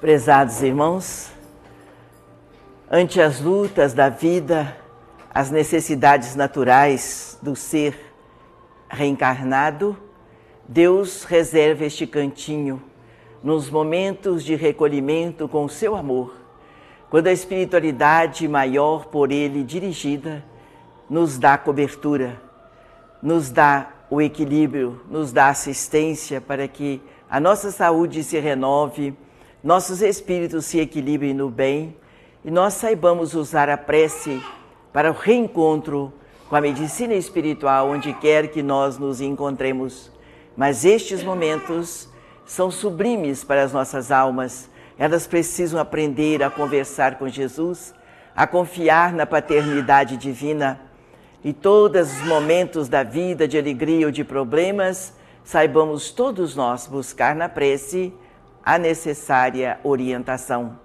Prezados irmãos, ante as lutas da vida, as necessidades naturais do ser reencarnado, Deus reserva este cantinho nos momentos de recolhimento com o seu amor, quando a espiritualidade maior por ele dirigida nos dá cobertura, nos dá o equilíbrio, nos dá assistência para que a nossa saúde se renove nossos espíritos se equilibrem no bem e nós saibamos usar a prece para o reencontro com a medicina espiritual onde quer que nós nos encontremos. Mas estes momentos são sublimes para as nossas almas. Elas precisam aprender a conversar com Jesus, a confiar na paternidade divina. E todos os momentos da vida, de alegria ou de problemas, saibamos todos nós buscar na prece a necessária orientação.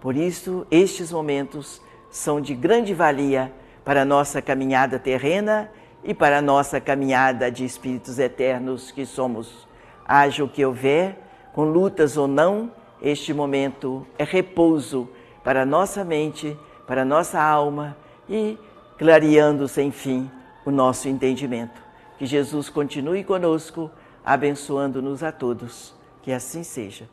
Por isso, estes momentos são de grande valia para a nossa caminhada terrena e para a nossa caminhada de espíritos eternos que somos. Haja o que houver, com lutas ou não, este momento é repouso para a nossa mente, para a nossa alma e clareando sem fim o nosso entendimento. Que Jesus continue conosco, abençoando-nos a todos. Que assim seja.